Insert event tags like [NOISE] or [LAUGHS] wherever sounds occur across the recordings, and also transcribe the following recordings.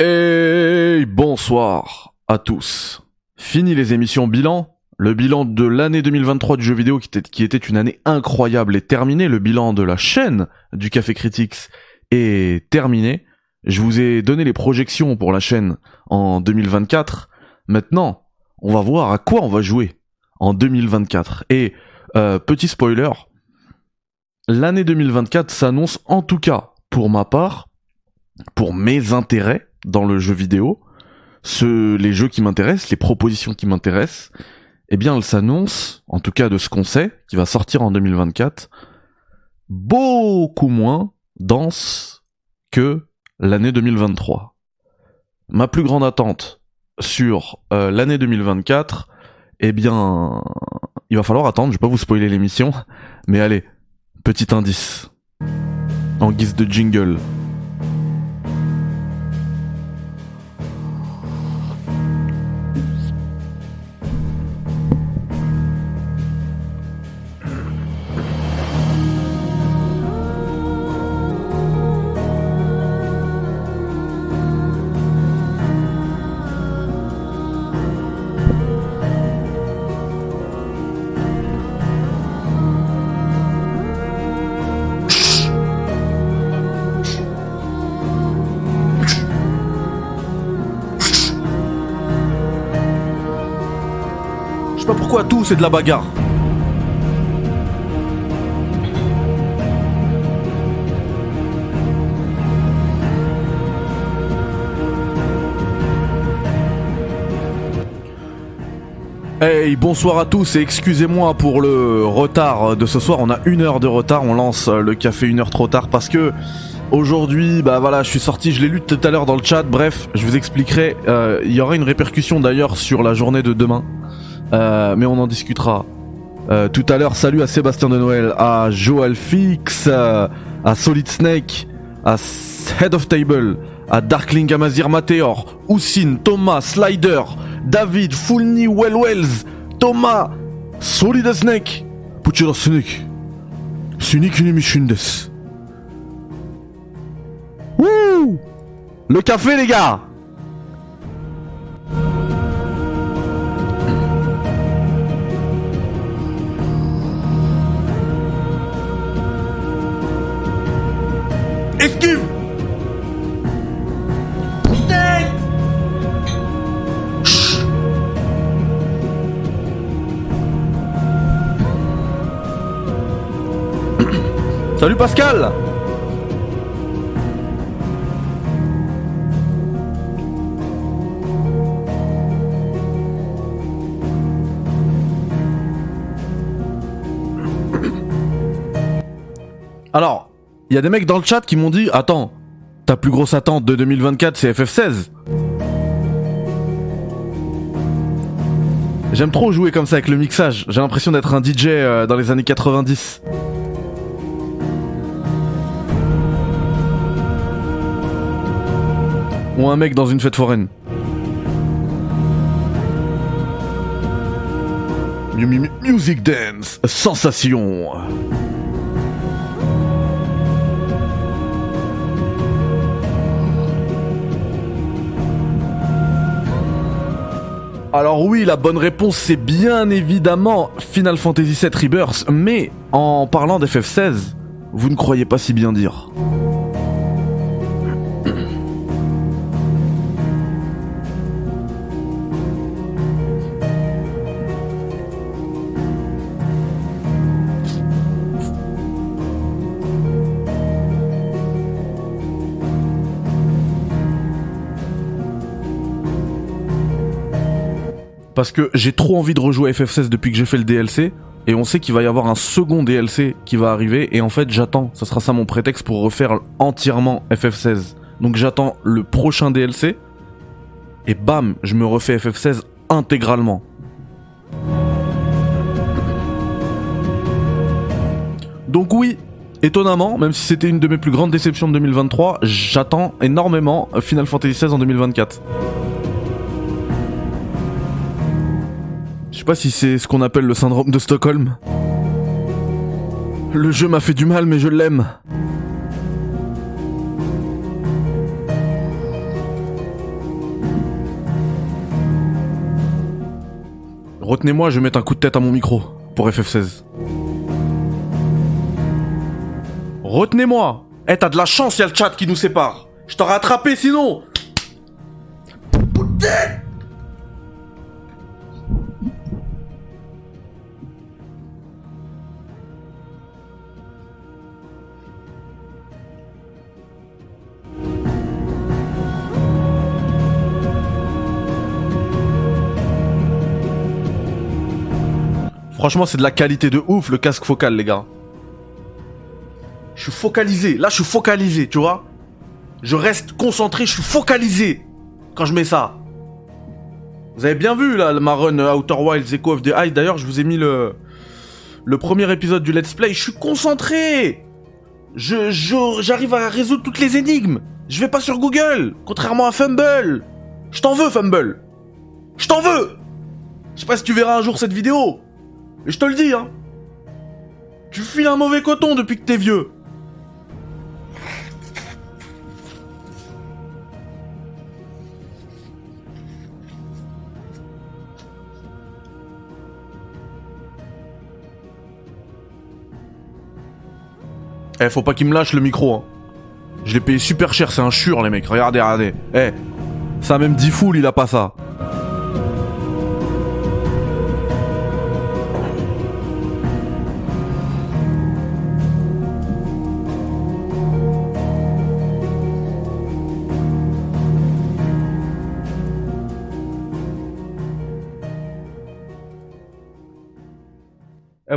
Et bonsoir à tous. Fini les émissions bilan. Le bilan de l'année 2023 du jeu vidéo qui était, une année incroyable est terminé. Le bilan de la chaîne du Café Critics est terminé. Je vous ai donné les projections pour la chaîne en 2024. Maintenant, on va voir à quoi on va jouer en 2024. Et euh, petit spoiler, l'année 2024 s'annonce en tout cas pour ma part, pour mes intérêts dans le jeu vidéo, les jeux qui m'intéressent, les propositions qui m'intéressent, eh bien, elle s'annonce, en tout cas de ce qu'on sait, qui va sortir en 2024, beaucoup moins dense que l'année 2023. Ma plus grande attente sur euh, l'année 2024, eh bien, il va falloir attendre, je vais pas vous spoiler l'émission, [LAUGHS] mais allez, petit indice, en guise de jingle. C'est de la bagarre. Hey, bonsoir à tous et excusez-moi pour le retard de ce soir. On a une heure de retard, on lance le café une heure trop tard parce que aujourd'hui, bah voilà, je suis sorti, je l'ai lu tout à l'heure dans le chat. Bref, je vous expliquerai. Euh, Il y aura une répercussion d'ailleurs sur la journée de demain. Euh, mais on en discutera euh, tout à l'heure. Salut à Sébastien de Noël, à Joel Fix, à Solid Snake, à Head of Table, à Darkling Amazir Mateor, Oussine, Thomas, Slider, David, Fulni, Wellwells, Thomas, Solid Snake, Puchira Snake, Sunik. Wouh Le café les gars Salut Pascal. Alors, il y a des mecs dans le chat qui m'ont dit Attends, ta plus grosse attente de 2024 c'est FF16 J'aime trop jouer comme ça avec le mixage, j'ai l'impression d'être un DJ euh, dans les années 90. Ou un mec dans une fête foraine. Mu- mu- Music Dance, sensation. Alors oui, la bonne réponse c'est bien évidemment Final Fantasy VII Rebirth, mais en parlant d'FF16, vous ne croyez pas si bien dire. Parce que j'ai trop envie de rejouer à FF16 depuis que j'ai fait le DLC. Et on sait qu'il va y avoir un second DLC qui va arriver. Et en fait, j'attends. Ça sera ça mon prétexte pour refaire entièrement FF16. Donc j'attends le prochain DLC. Et bam, je me refais FF16 intégralement. Donc oui, étonnamment, même si c'était une de mes plus grandes déceptions de 2023, j'attends énormément Final Fantasy XVI en 2024. Je sais pas si c'est ce qu'on appelle le syndrome de Stockholm. Le jeu m'a fait du mal, mais je l'aime. Retenez-moi, je vais mettre un coup de tête à mon micro pour FF16. Retenez-moi Eh, t'as de la chance, y a le chat qui nous sépare Je t'aurais attrapé sinon Putain Franchement, c'est de la qualité de ouf le casque focal, les gars. Je suis focalisé. Là, je suis focalisé, tu vois. Je reste concentré, je suis focalisé quand je mets ça. Vous avez bien vu là, ma run Outer Wilds Echo of the Eye. D'ailleurs, je vous ai mis le le premier épisode du Let's Play. Je suis concentré. Je j'arrive à résoudre toutes les énigmes. Je vais pas sur Google, contrairement à Fumble. Je t'en veux, Fumble. Je t'en veux. Je sais pas si tu verras un jour cette vidéo. Et je te le dis, hein. Tu files un mauvais coton depuis que t'es vieux. Eh, faut pas qu'il me lâche le micro, hein. Je l'ai payé super cher, c'est un chur, les mecs. Regardez, regardez. Eh, ça même dit full, il a pas ça.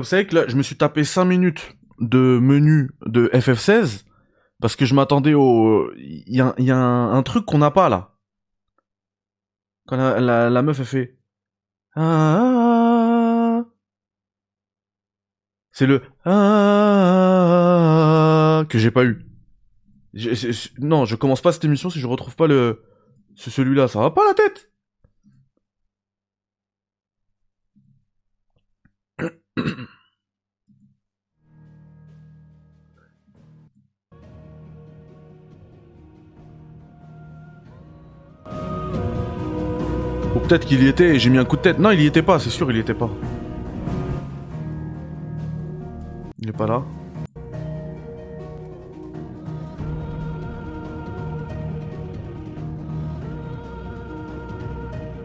Vous savez que là, je me suis tapé 5 minutes de menu de FF16 parce que je m'attendais au... Il y a, un, truc qu'on n'a pas là. Quand la, la, meuf, elle fait... Ah, c'est le... Ah, que j'ai pas eu. non, je commence pas cette émission si je retrouve pas le... Celui-là, ça va pas la tête peut-être qu'il y était et j'ai mis un coup de tête. Non, il y était pas, c'est sûr, il y était pas. Il est pas là.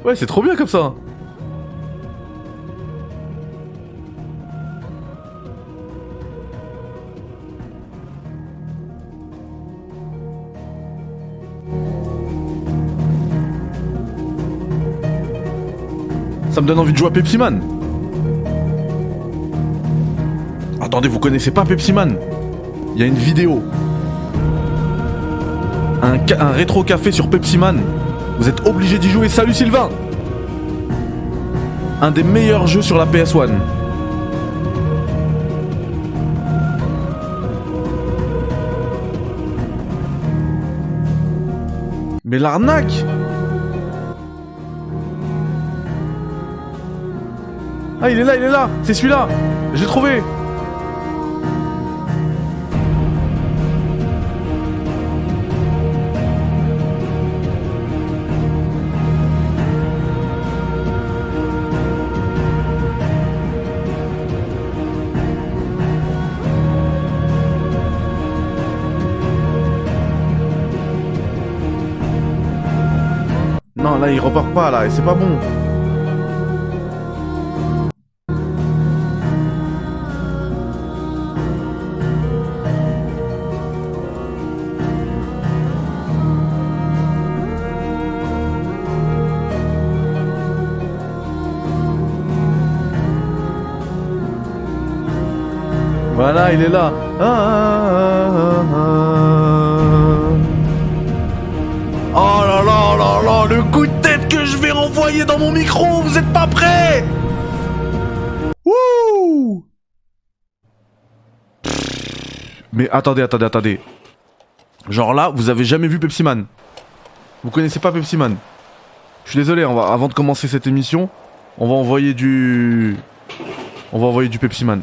Ouais, c'est trop bien comme ça. Ça me donne envie de jouer à Pepsi Man. Attendez, vous connaissez pas Pepsi Man? Il y a une vidéo. Un, rétro café sur Pepsi Man. Vous êtes obligé d'y jouer. Salut Sylvain Un des meilleurs jeux sur la PS1. Mais l'arnaque Ah, il est là, il est là. C'est celui-là. J'ai trouvé. Non, là, il repart pas, là, et c'est pas bon. Voilà, il est là. Ah, ah, ah, oh là là là là, le coup de tête que je vais renvoyer dans mon micro, vous êtes pas prêts? Wouh Mais attendez, attendez, attendez. Genre là, vous avez jamais vu Pepsi Man? Vous connaissez pas Pepsi Man? Je suis désolé, on va, avant de commencer cette émission, on va envoyer du... On va envoyer du Pepsi Man.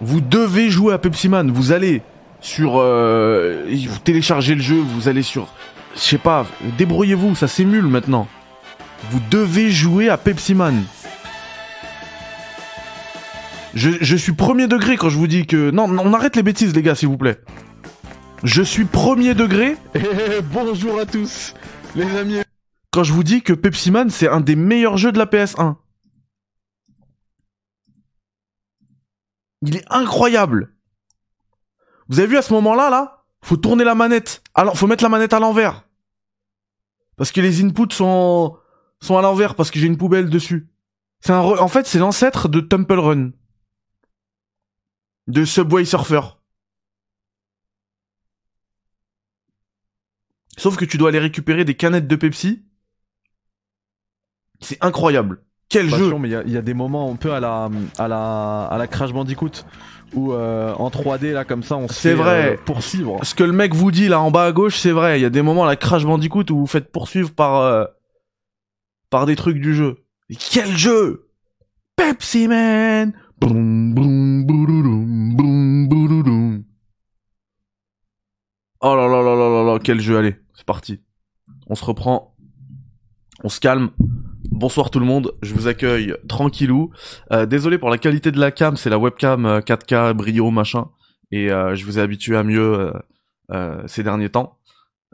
Vous devez jouer à Pepsi Man, vous allez sur... Euh, vous téléchargez le jeu, vous allez sur... Je sais pas, débrouillez-vous, ça s'émule maintenant. Vous devez jouer à Pepsi Man. Je, je, suis premier degré quand je vous dis que... Non, on arrête les bêtises les gars s'il vous plaît. Je suis premier degré. Et bonjour à tous les amis. Quand je vous dis que Pepsi Man c'est un des meilleurs jeux de la PS1. Il est incroyable. Vous avez vu à ce moment-là, là? Faut tourner la manette. Alors, faut mettre la manette à l'envers. Parce que les inputs sont, sont à l'envers, parce que j'ai une poubelle dessus. C'est un En fait, c'est l'ancêtre de Temple Run. De Subway Surfer. Sauf que tu dois aller récupérer des canettes de Pepsi. C'est incroyable. Quel jeu Mais il y, a des moments un peu à la à la à la Crash Bandicoot où euh, en 3D là comme ça on se C'est vrai. Euh, poursuivre. Ce que le mec vous dit là en bas à gauche, c'est vrai. Il y a des moments à la Crash Bandicoot où vous faites poursuivre par euh, par des trucs du jeu. Quel jeu Pepsi Man. Quel jeu, allez, c'est parti. On se reprend, on se calme. Bonsoir tout le monde, je vous accueille tranquillou. Euh, désolé pour la qualité de la cam, c'est la webcam 4K euh, brio machin, et euh, je vous ai habitué à mieux ces derniers temps.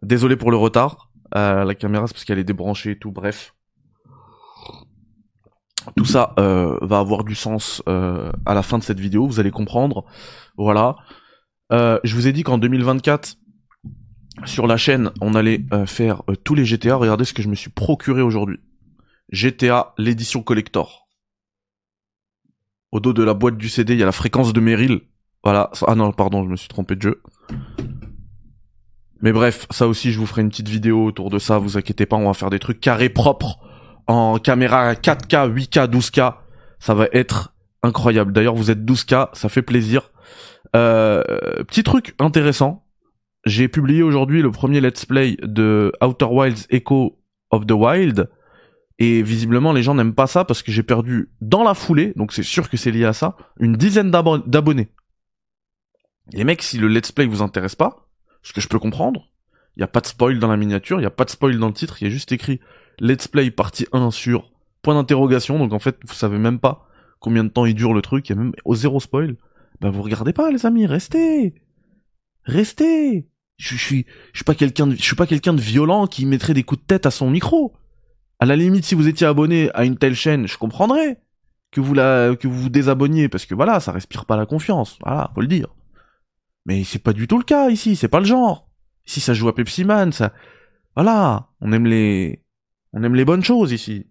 Désolé pour le retard. la caméra c'est parce qu'elle est débranchée et tout, bref. Tout ça va avoir du sens à la fin de cette vidéo, vous allez comprendre. Voilà. je vous ai dit qu'en 2024, sur la chaîne, on allait euh, faire euh, tous les GTA. Regardez ce que je me suis procuré aujourd'hui. GTA, l'édition collector. Au dos de la boîte du CD, il y a la fréquence de Meryl. Voilà. Ah non, pardon, je me suis trompé de jeu. Mais bref, ça aussi, je vous ferai une petite vidéo autour de ça. Vous inquiétez pas, on va faire des trucs carrés propres en caméra 4K, 8K, 12K. Ça va être incroyable. D'ailleurs, vous êtes 12K, ça fait plaisir. Euh, petit truc intéressant j'ai publié aujourd'hui le premier let's play de Outer Wilds Echo of the Wild. Et visiblement, les gens n'aiment pas ça parce que j'ai perdu dans la foulée, donc c'est sûr que c'est lié à ça, une dizaine d'abonnés. Les mecs, si le let's play vous intéresse pas, ce que je peux comprendre, il y a pas de spoil dans la miniature, il y a pas de spoil dans le titre, il y a juste écrit let's play partie 1 sur point d'interrogation, donc en fait, vous savez même pas combien de temps il dure le truc, il y a même au zéro spoil. Bah vous regardez pas les amis, restez. Restez. Je, suis, je suis pas quelqu'un de, je suis pas quelqu'un de violent qui mettrait des coups de tête à son micro. À la limite, si vous étiez abonné à une telle chaîne, je comprendrais que vous la, que vous vous désabonniez parce que voilà, ça respire pas la confiance. Voilà, faut le dire. Mais c'est pas du tout le cas ici, c'est pas le genre. Ici, ça joue à Pepsi Man, ça, voilà, on aime les, on aime les bonnes choses ici.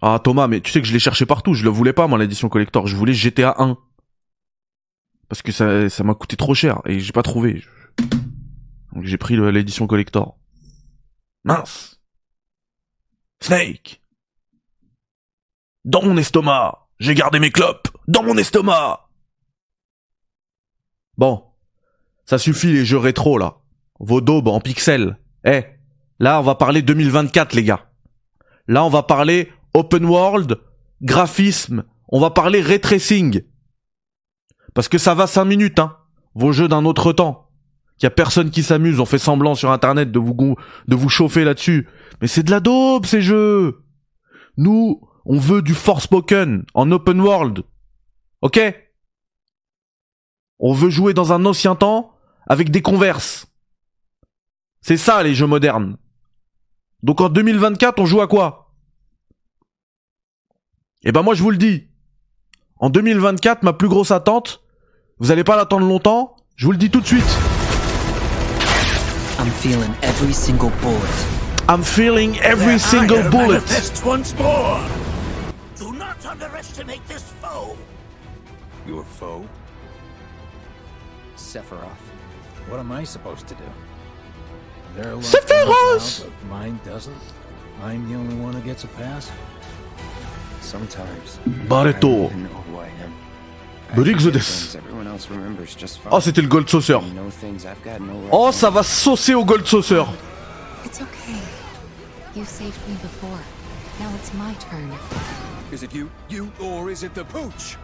Ah Thomas, mais tu sais que je l'ai cherché partout, je le voulais pas moi l'édition collector, je voulais GTA 1. Parce que ça, m'a coûté trop cher et j'ai pas trouvé. Donc j'ai pris l'édition collector. Mince. Snake. Dans mon estomac. J'ai gardé mes clopes. Dans mon estomac. Bon. Ça suffit les jeux rétro là. Vos daubes en pixels. Eh. là on va parler 2024 les gars. Là on va parler open world, graphisme, on va parler ray tracing. Parce que ça va 5 minutes, hein. Vos jeux d'un autre temps. Il y a personne qui s'amuse, on fait semblant sur internet de vous de vous chauffer là-dessus. Mais c'est de la daube ces jeux. Nous, on veut du Forspoken en open world. OK? On veut jouer dans un ancien temps avec des converses. C'est ça les jeux modernes. Donc en 2024, on joue à quoi? Eh ben moi je vous le dis. En 2024, ma plus grosse attente, vous allez pas l'attendre longtemps, je vous le dis tout de suite. I'm feeling every single bullet. I'm feeling every single bullet. once more. Do not underestimate this foe. Your foe? Sephiroth. What am I supposed to do? Sephiroth! Mine doesn't. I'm the only one who gets a pass. Barreto. Briggs Oh, c'était le Gold Saucer. Oh, ça va saucer au Gold Saucer. It's okay. You saved me before. Now it's my turn. Is it you? You? Or is it the pooch?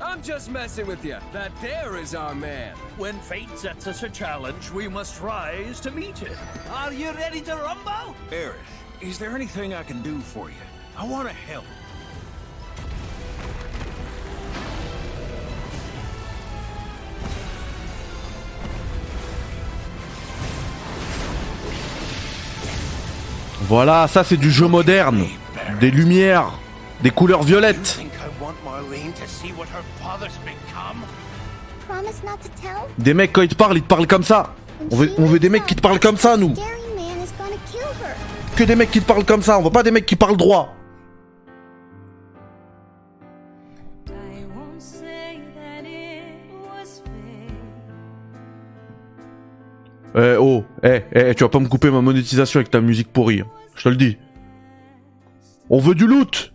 I'm just messing with you. That there is our man. When fate sets us a challenge, we must rise to meet it. Are you ready to rumble? Erich, is there anything I can do for you? I want to help. Voilà, ça c'est du jeu moderne. Des lumières, des couleurs violettes. Des mecs quand ils te parlent, ils te parlent comme ça. On veut, on veut des mecs qui te parlent comme ça, nous. Que des mecs qui te parlent comme ça. On veut pas des mecs qui parlent droit. Eh oh, eh, eh, tu vas pas me couper ma monétisation avec ta musique pourrie. Je te le dis. On veut du loot.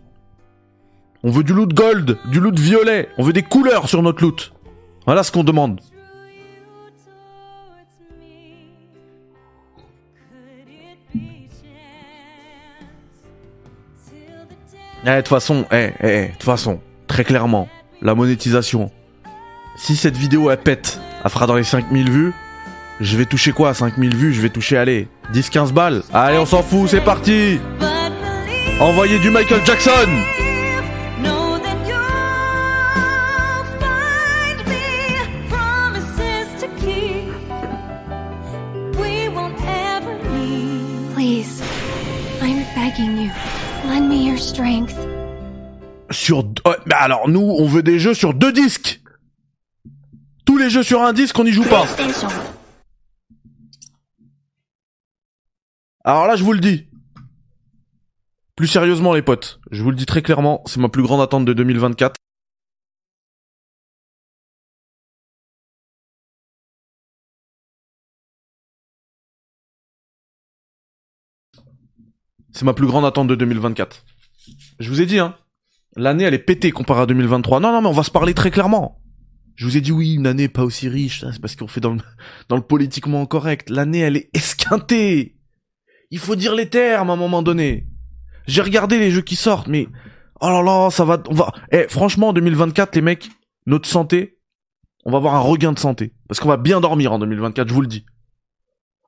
On veut du loot gold, du loot violet. On veut des couleurs sur notre loot. Voilà ce qu'on demande. Eh, de toute façon, eh, eh, eh, de toute façon, très clairement, la monétisation. Si cette vidéo elle pète, elle fera dans les 5000 vues. Je vais toucher quoi à 5000 vues Je vais toucher, allez, 10-15 balles. Allez, on s'en fout, c'est parti Envoyez du Michael Jackson. Please, I'm begging you. Lend me your strength. Sur... mais alors, nous, on veut des jeux sur deux disques Tous les jeux sur un disque, on n'y joue pas Alors là, je vous le dis. Plus sérieusement, les potes, je vous le dis très clairement, c'est ma plus grande attente de 2024. C'est ma plus grande attente de 2024. Je vous ai dit, hein. L'année, elle est pétée comparée à 2023. Non, non, mais on va se parler très clairement. Je vous ai dit oui, une année pas aussi riche, c'est parce qu'on fait dans le, [LAUGHS] dans le politiquement correct. L'année, elle est esquintée. Il faut dire les termes à un moment donné. J'ai regardé les jeux qui sortent, mais oh là là, ça va, on va. Eh, franchement, en 2024, les mecs, notre santé, on va avoir un regain de santé parce qu'on va bien dormir en 2024, je vous le dis.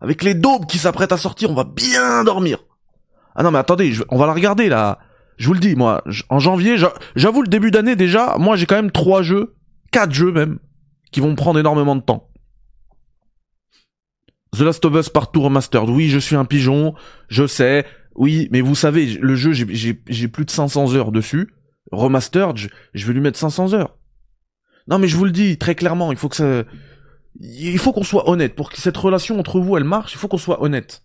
Avec les daubes qui s'apprêtent à sortir, on va bien dormir. Ah non, mais attendez, on va la regarder là. Je vous le dis, moi, en janvier, j'a- j'avoue le début d'année déjà, moi j'ai quand même trois jeux, quatre jeux même, qui vont prendre énormément de temps. The Last of Us Partout Remastered. Oui, je suis un pigeon, je sais. Oui, mais vous savez, le jeu, j'ai- plus de 500 heures dessus. Remastered, je, je vais lui mettre 500 heures. Non, mais je vous le dis très clairement, il faut que ça, il faut qu'on soit honnête pour que cette relation entre vous, elle marche. Il faut qu'on soit honnête.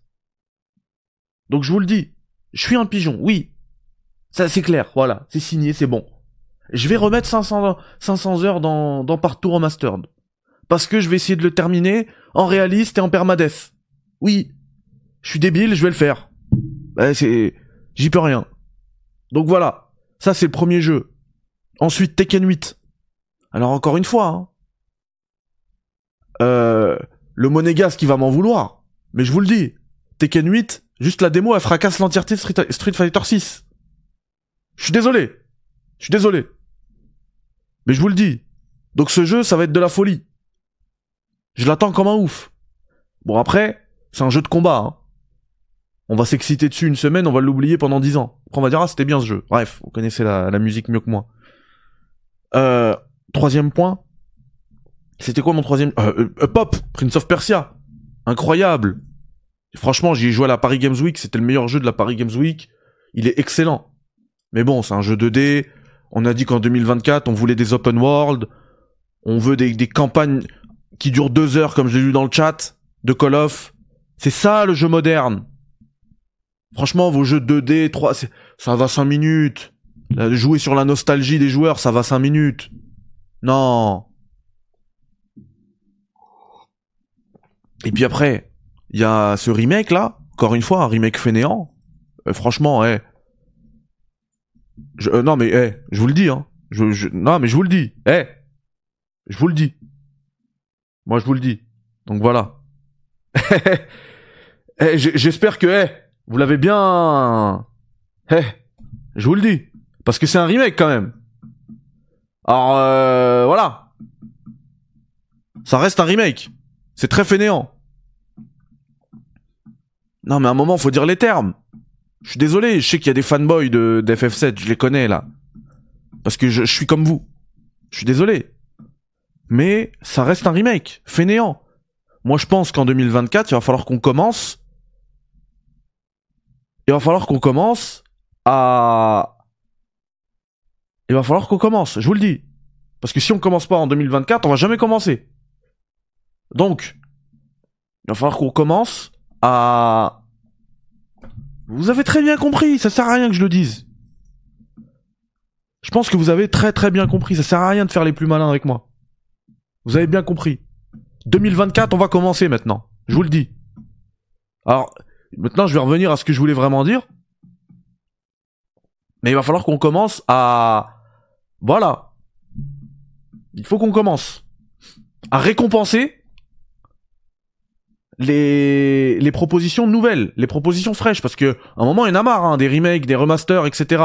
Donc je vous le dis, je suis un pigeon. Oui, ça c'est clair. Voilà, c'est signé, c'est bon. Je vais remettre 500 500 heures dans dans Partout Remastered parce que je vais essayer de le terminer en réaliste et en permadeath. Oui, je suis débile, je vais le faire. Ouais, c'est, j'y peux rien. Donc voilà, ça c'est le premier jeu. Ensuite Tekken 8. Alors encore une fois, hein, euh, le monégasque qui va m'en vouloir. Mais je vous le dis, Tekken 8, juste la démo, elle fracasse l'entièreté de Street, Street Fighter 6. Je suis désolé. Je suis désolé. Mais je vous le dis. Donc ce jeu, ça va être de la folie. Je l'attends comme un ouf. Bon après, c'est un jeu de combat. Hein. On va s'exciter dessus une semaine, on va l'oublier pendant dix ans. Après on va dire ah c'était bien ce jeu. Bref, vous connaissez la, musique mieux que moi. Euh, troisième point. C'était quoi mon troisième? Euh, euh, Pop, Prince of Persia. Incroyable. Franchement, j'y ai joué à la Paris Games Week, c'était le meilleur jeu de la Paris Games Week. Il est excellent. Mais bon, c'est un jeu 2D. On a dit qu'en 2024, on voulait des open world. On veut des campagnes qui durent deux heures, comme je l'ai lu dans le chat, de Call of. C'est ça le jeu moderne. Franchement, vos jeux 2D, 3, c'est- ça va 5 minutes. Jouer sur la nostalgie des joueurs, ça va 5 minutes. Non. Et puis après, il y a ce remake là, encore une fois, un remake fainéant. Euh, franchement, eh. Euh, non mais, eh, je vous le dis, hein. Non mais je vous le dis, eh. Je vous le dis. Moi, je vous le dis. Donc voilà. [LAUGHS] Eh, j- J'espère que, eh, vous l'avez bien. Eh, je vous le dis. Parce que c'est un remake quand même. Alors euh, voilà. Ça reste un remake. C'est très fainéant. Non mais à un moment faut dire les termes. Je suis désolé, je sais qu'il y a des fanboys de d'FF7, je les connais là. Parce que je suis comme vous. Je suis désolé. Mais ça reste un remake, fainéant. Moi je pense qu'en 2024, il va falloir qu'on commence. Il va falloir qu'on commence à. Il va falloir qu'on commence, je vous le dis. Parce que si on commence pas en 2024, on va jamais commencer. Donc, il va falloir qu'on commence à. Vous avez très bien compris, ça sert à rien que je le dise. Je pense que vous avez très très bien compris, ça sert à rien de faire les plus malins avec moi. Vous avez bien compris. 2024, on va commencer maintenant. Je vous le dis. Alors, maintenant, je vais revenir à ce que je voulais vraiment dire. Mais il va falloir qu'on commence à... Voilà. Il faut qu'on commence à récompenser les, propositions nouvelles, les propositions fraîches, parce que un moment, il y en a marre, hein, des remakes, des remasters, etc.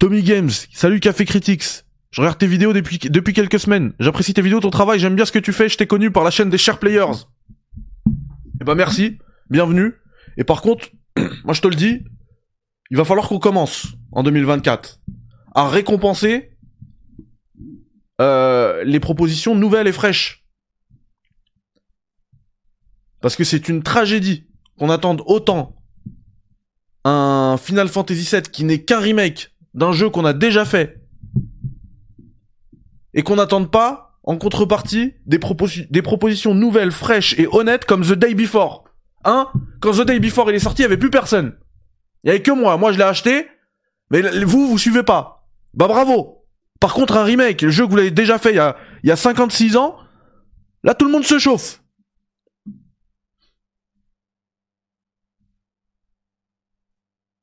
Tommy Games, salut Café Critics. Je regarde tes vidéos depuis, depuis quelques semaines. J'apprécie tes vidéos, ton travail, j'aime bien ce que tu fais. Je t'ai connu par la chaîne des Share Players. Eh ben merci, bienvenue. Et par contre, [CLEARS THROAT] moi je te le dis, il va falloir qu'on commence en 2024 à récompenser euh, les propositions nouvelles et fraîches. Parce que c'est une tragédie qu'on attende autant un Final Fantasy VII qui n'est qu'un remake d'un jeu qu'on a déjà fait et qu'on n'attende pas en contrepartie des, proposi- des propositions nouvelles, fraîches et honnêtes comme The Day Before. Hein? Quand The Day Before il est sorti, il y avait plus personne. Il y avait que moi. Moi, je l'ai acheté, mais vous, vous suivez pas. Bah bravo. Par contre, un remake, le jeu que vous l'avez déjà fait il y a, il y a 56 ans, là, tout le monde se chauffe.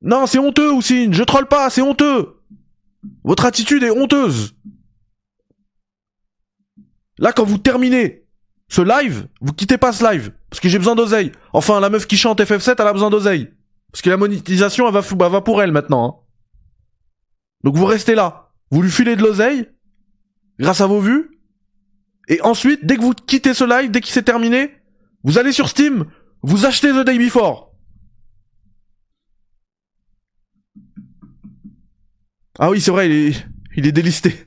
Non, c'est honteux, Oussine. Je troll pas, c'est honteux. Votre attitude est honteuse. Là, quand vous terminez ce live, vous quittez pas ce live. Parce que j'ai besoin d'oseille. Enfin, la meuf qui chante FF7, elle a besoin d'oseille. Parce que la monétisation, elle va, pour elle maintenant. hein. Donc vous restez là. Vous lui filez de l'oseille. Grâce à vos vues. Et ensuite, dès que vous quittez ce live, dès qu'il s'est terminé, vous allez sur Steam, vous achetez The Day Before. Ah oui, c'est vrai, il est, il est délisté.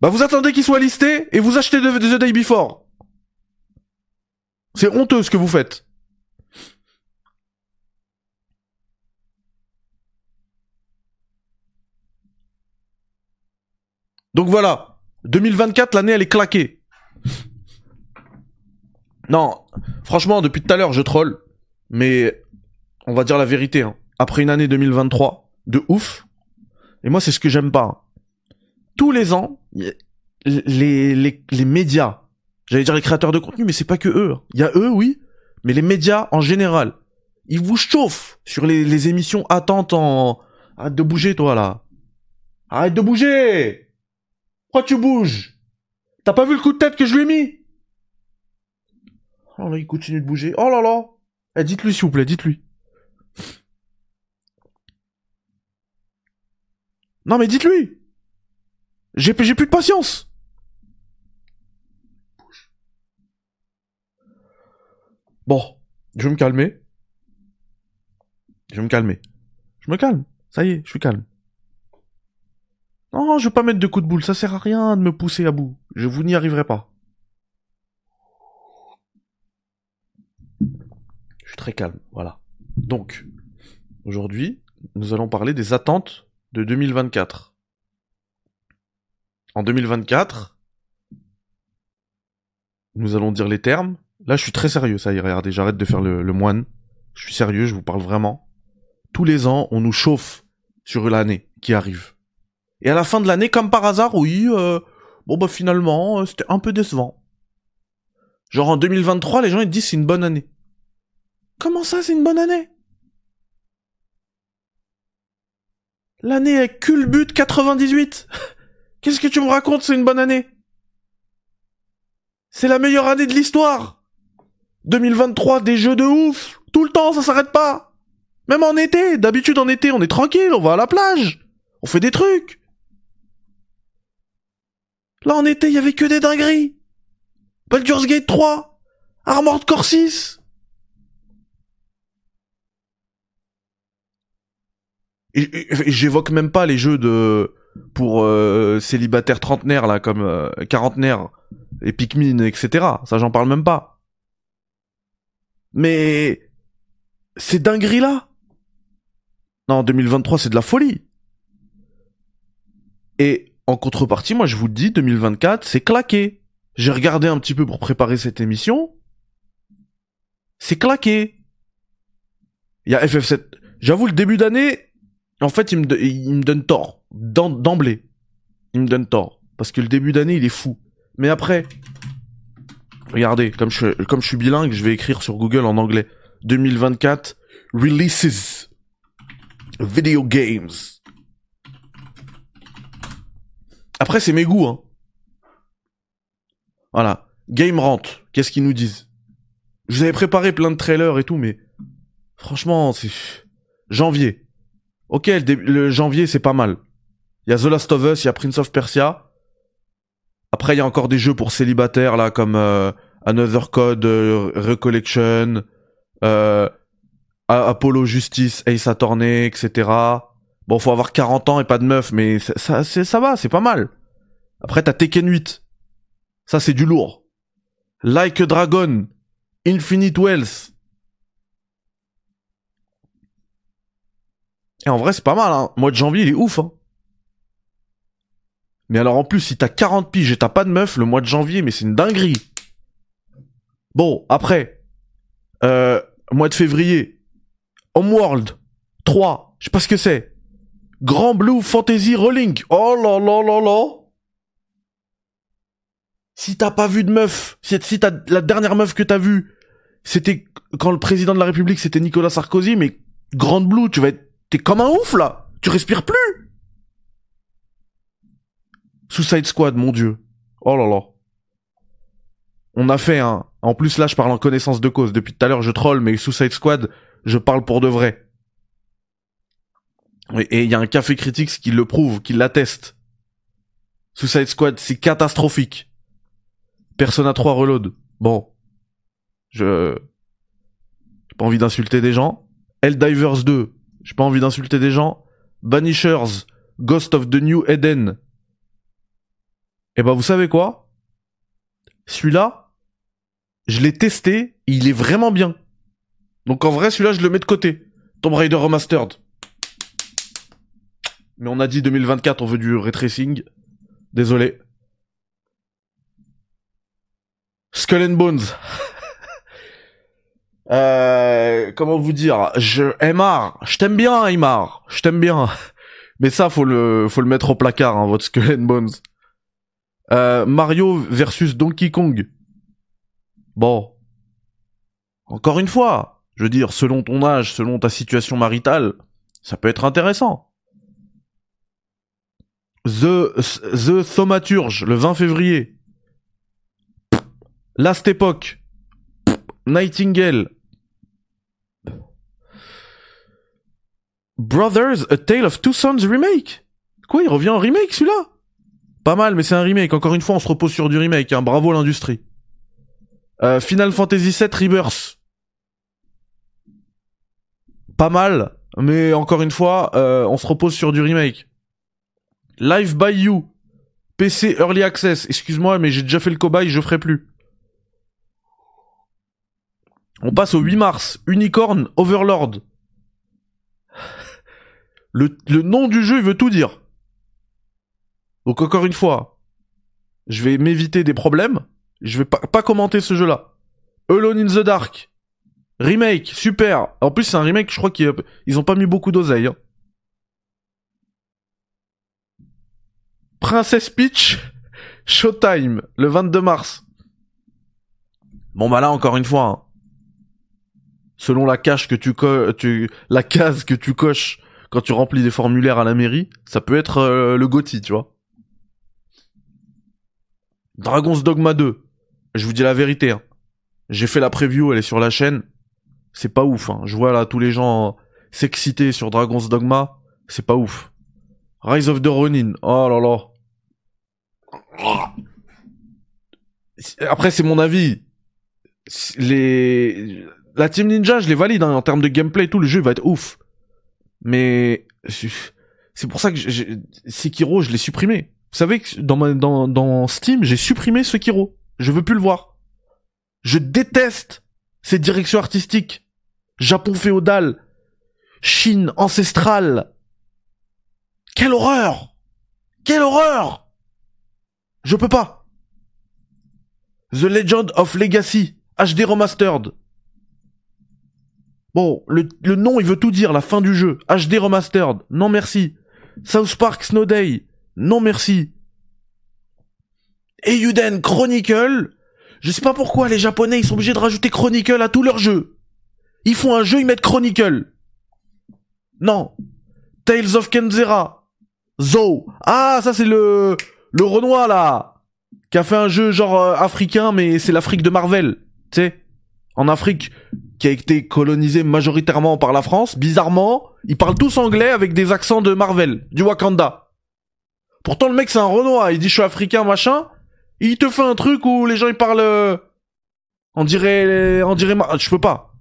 Bah vous attendez qu'il soit listé et vous achetez The, Day Before. C'est honteux ce que vous faites. Donc voilà, 2024, l'année elle est claquée. Non, franchement, depuis tout à l'heure je troll, mais on va dire la vérité. hein. Après une année 2023 de ouf, et moi c'est ce que j'aime pas. Tous les ans, les, les, les médias, j'allais dire les créateurs de contenu, mais c'est pas que eux. Il y a eux, oui, mais les médias en général, ils vous chauffent sur les, les émissions attentes en... Arrête de bouger toi là. Arrête de bouger Pourquoi tu bouges? T'as pas vu le coup de tête que je lui ai mis? Oh là, il continue de bouger. Oh là là Eh, dites-lui s'il vous plaît, dites-lui. Non mais dites-lui J'ai plus de patience Bon, je vais me calmer. Je vais me calmer. Je me calme. Ça y est, je suis calme. Non, je vais pas mettre de coups de boule, ça sert à rien de me pousser à bout. Je vous n'y arriverai pas. Je suis très calme, voilà. Donc, aujourd'hui, nous allons parler des attentes de 2024. En 2024, nous allons dire les termes. Là, je suis très sérieux, ça y est, regardez, j'arrête de faire le, moine. Je suis sérieux, je vous parle vraiment. Tous les ans, on nous chauffe sur l'année qui arrive. Et à la fin de l'année, comme par hasard, oui, euh, bon bah finalement, euh, c'était un peu décevant. Genre en 2023, les gens ils disent c'est une bonne année. Comment ça, c'est une bonne année? L'année est culbute 98. [LAUGHS] Qu'est-ce que tu me racontes, c'est une bonne année. C'est la meilleure année de l'histoire. 2023, des jeux de ouf. Tout le temps, ça s'arrête pas. Même en été, d'habitude en été, on est tranquille, on va à la plage. On fait des trucs. Là en été, il y avait que des dingueries. Baldur's Gate 3 Armored Core 6 Et, et- et j'évoque même pas les jeux de pour euh, célibataires trentenaires là comme euh, quarantenaires et Pikmin etc. Ça j'en parle même pas. Mais ces dingueries là. Non 2023 c'est de la folie. Et en contrepartie moi je vous le dis 2024 c'est claqué. J'ai regardé un petit peu pour préparer cette émission. C'est claqué. Il y a FF7. J'avoue le début d'année en fait, il me, il me donne tort. D'em- D'emblée. Il me donne tort. Parce que le début d'année, il est fou. Mais après, regardez, comme je, comme je suis bilingue, je vais écrire sur Google en anglais. 2024, releases. Video games. Après, c'est mes goûts, hein. Voilà. Game Rant. Qu'est-ce qu'ils nous disent? Je vous avais préparé plein de trailers et tout, mais franchement, c'est janvier. Ok, le, janvier, c'est pas mal. Il y a The Last of Us, il y a Prince of Persia. Après, il y a encore des jeux pour célibataires, là, comme euh, Another Code, euh, Recollection, euh, Apollo Justice, Ace Attorney, etc. Bon, faut avoir 40 ans et pas de meuf, mais ça, ça, ça va, c'est pas mal. Après, t'as Tekken 8. Ça, c'est du lourd. Like a Dragon, Infinite Wealth. Et en vrai, c'est pas mal, hein. Mois de janvier, il est ouf, hein. Mais alors, en plus, si t'as 40 piges et t'as pas de meuf, le mois de janvier, mais c'est une dinguerie. Bon, après. Euh, mois de février. Homeworld. 3. Je sais pas ce que c'est. Grand Blue Fantasy Rolling. Oh là là là là. Si t'as pas vu de meuf, si, t'as la dernière meuf que t'as vue, c'était quand le président de la République c'était Nicolas Sarkozy, mais Grande Blue, tu vas être, t'es comme un ouf là, tu respires plus. Suicide Squad, mon dieu. Oh là là. On a fait un. En plus là, je parle en connaissance de cause. Depuis tout à l'heure, je troll, mais Suicide Squad, je parle pour de vrai. Et il y a un café critique qui le prouve, qui l'atteste. Suicide Squad, c'est catastrophique. Persona 3 Reload. Bon. Je... J'ai pas envie d'insulter des gens. Helldivers 2. J'ai pas envie d'insulter des gens. Banishers. Ghost of the New Eden. Et ben vous savez quoi? Celui-là, je l'ai testé, il est vraiment bien. Donc en vrai, celui-là, je le mets de côté. Tomb Raider Remastered. Mais on a dit 2024, on veut du ray tracing. Désolé. Skull and Bones. Euh, comment vous dire Je Aymar, je t'aime bien Aymar, je t'aime bien. [LAUGHS] Mais ça faut le faut le mettre au placard hein, votre Skull and Bones. Euh, Mario versus Donkey Kong. Bon. Encore une fois, je veux dire selon ton âge, selon ta situation maritale, ça peut être intéressant. The The Thaumaturge le 20 février. Last Epoch. Nightingale. Brothers, A Tale of Two Sons remake. Quoi, il revient en remake celui-là? Pas mal, mais c'est un remake. Encore une fois, on se repose sur du remake. Hein. Bravo l'industrie. Euh, Final Fantasy VII Rebirth. Pas mal, mais encore une fois, euh, on se repose sur du remake. Live by You. PC Early Access. Excuse-moi, mais j'ai déjà fait le cobaye, je ferai plus. On passe au 8 mars. Unicorn Overlord. Le, nom du jeu, il veut tout dire. Donc encore une fois, je vais m'éviter des problèmes. Je vais pas, pas commenter ce jeu-là. Alone in the Dark. Remake, super. En plus, c'est un remake, je crois qu'ils ils ont pas mis beaucoup d'oseille. hein. Princess Peach, [LAUGHS] Showtime, le 22 mars. Bon bah là, encore une fois, hein. selon la cache que tu, co tu la case que tu coches quand tu remplis des formulaires à la mairie, ça peut être euh, le Gotti, tu vois. Dragon's Dogma 2. Je vous dis la vérité. Hein. J'ai fait la preview, elle est sur la chaîne. C'est pas ouf. Hein. Je vois là tous les gens s'exciter sur Dragon's Dogma. C'est pas ouf. Rise of the Ronin. Oh là là. Après, c'est mon avis. Les... La Team Ninja, je les valide hein, en termes de gameplay et tout. Le jeu va être ouf. Mais c'est pour ça que je- Sekiro, je l'ai supprimé. Vous savez que dans, ma, dans, dans Steam, j'ai supprimé Sekiro. Je veux plus le voir. Je déteste ces directions artistiques. Japon féodal. Chine ancestrale. Quelle horreur Quelle horreur Je peux pas. The Legend of Legacy. HD Remastered. Bon, le, nom, il veut tout dire, la fin du jeu. HD Remastered. Non merci. South Park Snow Day. Non merci. Eiyuden Chronicle. Je sais pas pourquoi les japonais ils sont obligés de rajouter Chronicle à tous leurs jeux. Ils font un jeu, ils mettent Chronicle. Non. Tales of Kenzera. Zo. Ah, ça c'est le le Renoir là qui a fait un jeu genre euh, africain mais c'est l'Afrique de Marvel, tu sais? En Afrique qui a été colonisée majoritairement par la France, bizarrement, ils parlent tous anglais avec des accents de Marvel, du Wakanda. Pourtant le mec c'est un Renoir, il dit je suis africain machin, il te fait un truc où les gens ils parlent euh, on dirait on dirait je peux pas.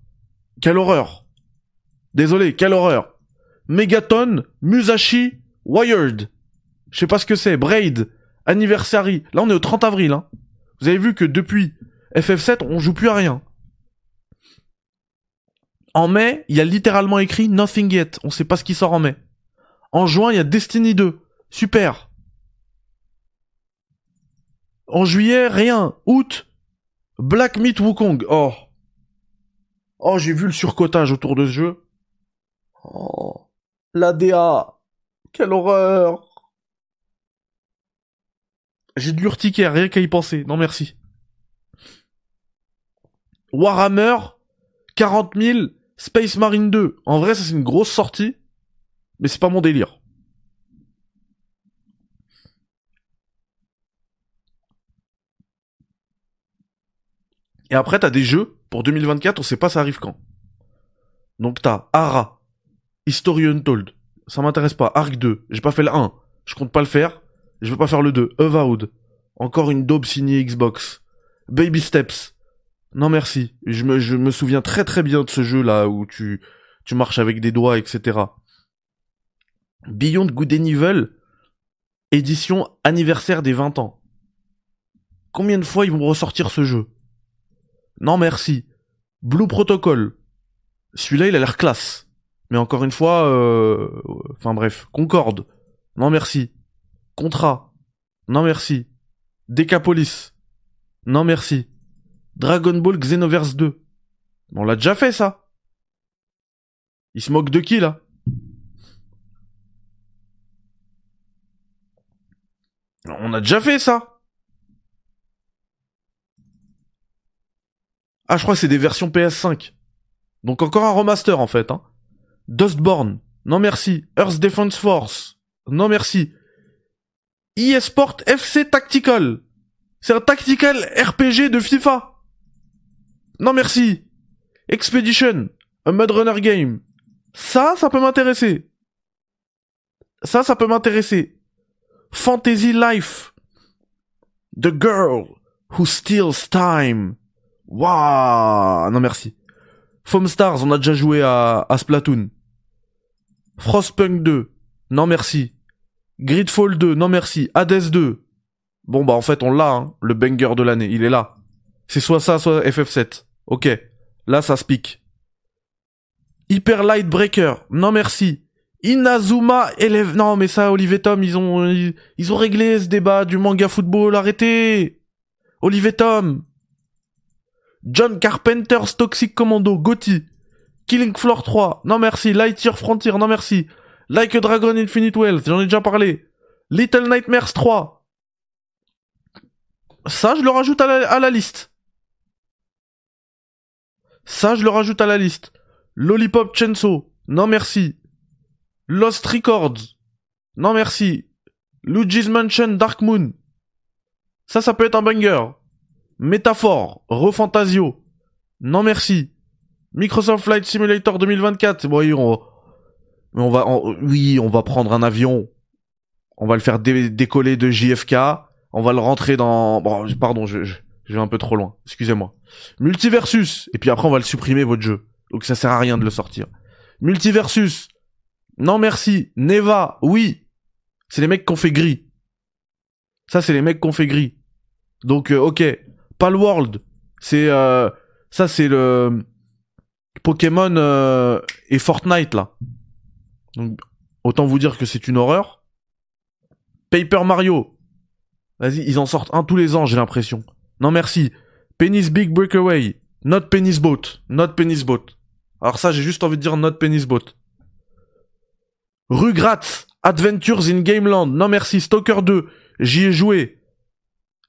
Quelle horreur. Désolé, quelle horreur. Megaton, Musashi, Wired. Je sais pas ce que c'est, Braid, Anniversary. Là on est au 30 avril hein. Vous avez vu que depuis FF7, on joue plus à rien. En mai, il y a littéralement écrit Nothing Yet. On sait pas ce qui sort en mai. En juin, il y a Destiny 2. Super. En juillet, rien. Août, Black Myth Wukong. Oh. Oh, j'ai vu le surcotage autour de ce jeu. Oh. L'ADA. Quelle horreur. J'ai de l'urticaire, rien qu'à y penser. Non, merci. Warhammer, 40 000, Space Marine 2. En vrai, ça c'est une grosse sortie, mais c'est pas mon délire. Et après, t'as des jeux, pour 2024, on sait pas ça arrive quand. Donc t'as Ara, History Untold, ça m'intéresse pas, Arc 2, j'ai pas fait le 1, je compte pas le faire, je veux pas faire le 2, Avowed, encore une daube signée Xbox, Baby Steps, non merci. Je me, souviens très très bien de ce jeu là où tu, marches avec des doigts, etc. Beyond Good and Evil, édition anniversaire des 20 ans. Combien de fois ils vont ressortir ce jeu? Non merci. Blue Protocol. Celui-là il a l'air classe. Mais encore une fois, euh... enfin bref, Concorde. Non merci. Contrat. Non merci. Decapolis. Non merci. Dragon Ball Xenoverse 2. On l'a déjà fait ça. Il se moque de qui là? On a déjà fait ça. Ah, je crois que c'est des versions PS5. Donc encore un remaster en fait. Hein. Dustborn. Non merci. Earth Defense Force. Non merci. eSport FC Tactical. C'est un tactical RPG de FIFA. Non merci. Expedition, un Mud Runner game. Ça, ça peut m'intéresser. Ça, ça peut m'intéresser. Fantasy Life. The Girl Who Steals Time. Waouh. Non merci. Foam Stars, on a déjà joué à, à Splatoon. Frostpunk 2. Non merci. Gridfall 2. Non merci. Hades 2. Bon bah en fait on l'a, hein, le banger de l'année. Il est là. C'est soit ça, soit FF7. Ok. Là, ça se pique. Hyper Light Breaker. Non, merci. Inazuma élève. Non, mais ça, Olivier Tom, ils ont, ils, ont réglé ce débat du manga football. Arrêtez. Olivier Tom. John Carpenter's Toxic Commando. Gotti. Killing Floor 3. Non, merci. Lightyear Frontier. Non, merci. Like a Dragon Infinite Wealth. J'en ai déjà parlé. Little Nightmares 3. Ça, je le rajoute à la liste. Ça, je le rajoute à la liste. Lollipop Chainsaw. Non merci. Lost Records. Non merci. Luigi's Mansion Dark Moon. Ça, ça peut être un banger. Métaphore. Refantasio. Non merci. Microsoft Flight Simulator 2024. Bon, oui, on, va, oui, on va prendre un avion. On va le faire dé- décoller de JFK. On va le rentrer dans. Bon, pardon, je, je, je vais un peu trop loin. Excusez-moi. Multiversus. Et puis après, on va le supprimer votre jeu. Donc ça sert à rien de le sortir. Multiversus. Non merci. Neva. Oui. C'est les mecs qu'on fait gris. Ça, c'est les mecs qu'on fait gris. Donc, euh, ok. Palworld. C'est euh, ça, c'est le Pokémon euh, et Fortnite là. Donc, autant vous dire que c'est une horreur. Paper Mario. Vas-y, ils en sortent un tous les ans, j'ai l'impression. Non merci. Penis Big Breakaway. Not Penis Boat. Not Penis Boat. Alors ça, j'ai juste envie de dire Not Penis Boat. Rugrats. Adventures in Gameland. Non merci. Stalker 2. J'y ai joué.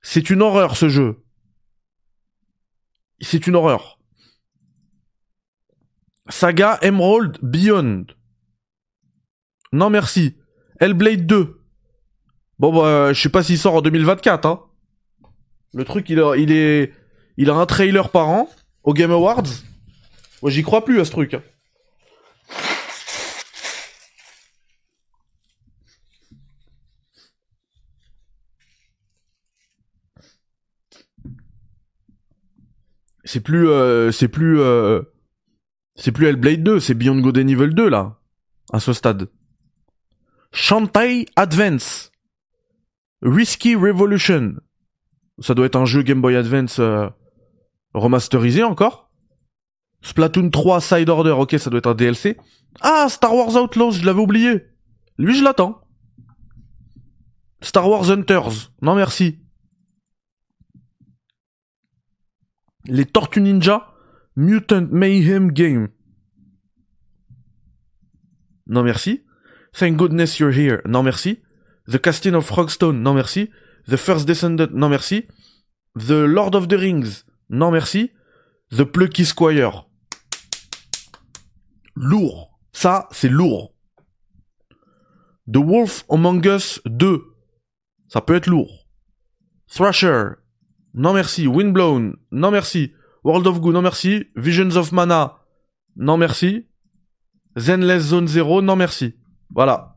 C'est une horreur ce jeu. C'est une horreur. Saga Emerald Beyond. Non merci. Hellblade 2. Bon bah je sais pas s'il sort en 2024 hein. Le truc il a, il est il a un trailer par an au Game Awards. Moi j'y crois plus à ce truc. hein. C'est plus euh, c'est plus euh, c'est plus Hellblade 2, c'est Beyond Good and Evil 2 là à ce stade. Shantae Advance. Risky Revolution. Ça doit être un jeu Game Boy Advance euh, remasterisé encore? Splatoon 3 Side Order, ok, ça doit être un DLC. Ah, Star Wars Outlaws, je l'avais oublié. Lui, je l'attends. Star Wars Hunters. Non, merci. Les Tortues Ninja. Mutant Mayhem Game. Non, merci. Thank goodness you're here. Non, merci. The Casting of Frogstone. Non, merci. The First Descendant. Non, merci. The Lord of the Rings. Non, merci. The Plucky Squire. Lourd. Ça, c'est lourd. The Wolf Among Us 2. Ça peut être lourd. Thrasher. Non merci. Windblown. Non merci. World of Goo. Non merci. Visions of Mana. Non merci. Zenless Zone 0. Non merci. Voilà.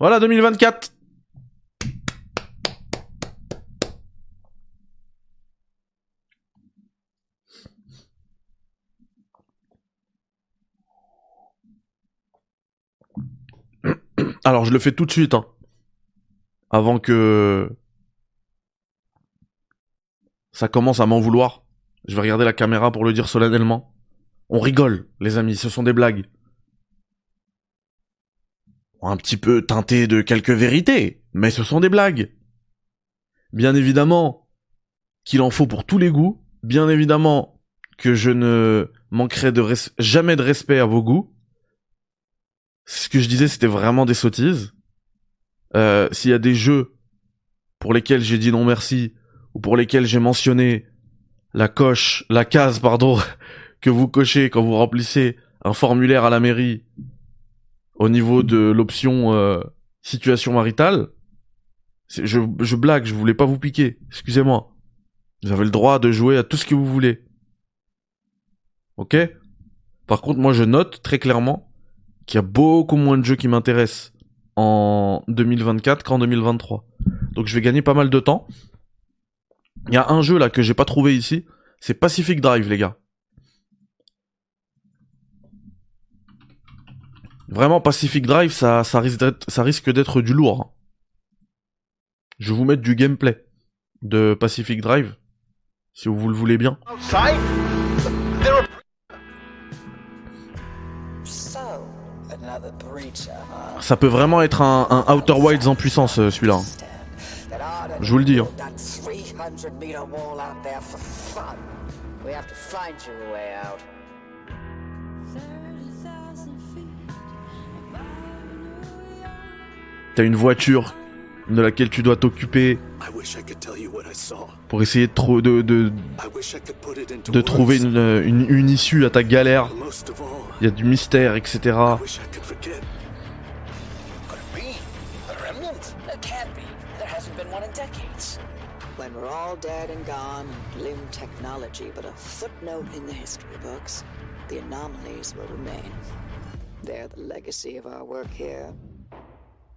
Voilà 2024. Alors je le fais tout de suite, hein. Avant que ça commence à m'en vouloir. Je vais regarder la caméra pour le dire solennellement. On rigole, les amis, ce sont des blagues. Un petit peu teinté de quelques vérités, mais ce sont des blagues. Bien évidemment qu'il en faut pour tous les goûts. Bien évidemment que je ne manquerai jamais de respect à vos goûts. Ce que je disais, c'était vraiment des sottises. Euh, S'il y a des jeux pour lesquels j'ai dit non merci, ou pour lesquels j'ai mentionné la coche, la case, pardon, [LAUGHS] que vous cochez quand vous remplissez un formulaire à la mairie au niveau de l'option euh, situation maritale, je blague, je voulais pas vous piquer, excusez-moi. Vous avez le droit de jouer à tout ce que vous voulez. Ok? Par contre, moi je note très clairement qu'il y a beaucoup moins de jeux qui m'intéressent en 2024 qu'en 2023. Donc je vais gagner pas mal de temps. Il y a un jeu là que j'ai pas trouvé ici, c'est Pacific Drive les gars. Vraiment Pacific Drive ça, ça risque d'être du lourd. hein. Je vais vous mettre du gameplay de Pacific Drive si vous le voulez bien. Ça peut vraiment être un, un Outer Wilds en puissance euh, celui-là. Je vous le dis. hein. build that 300 meter wall out there for fun. We have to find you a way out. T'as une voiture de laquelle tu dois t'occuper pour essayer de, de, de, trouver une, une issue à ta galère. But Most of all, Il y a du mystère, etc. I wish I could forget. Could it be? The remnant? It can't be. There hasn't been one in decades. When we're all dead and gone, and limb technology but a footnote in the history books, the anomalies will remain. They're the legacy of our work here,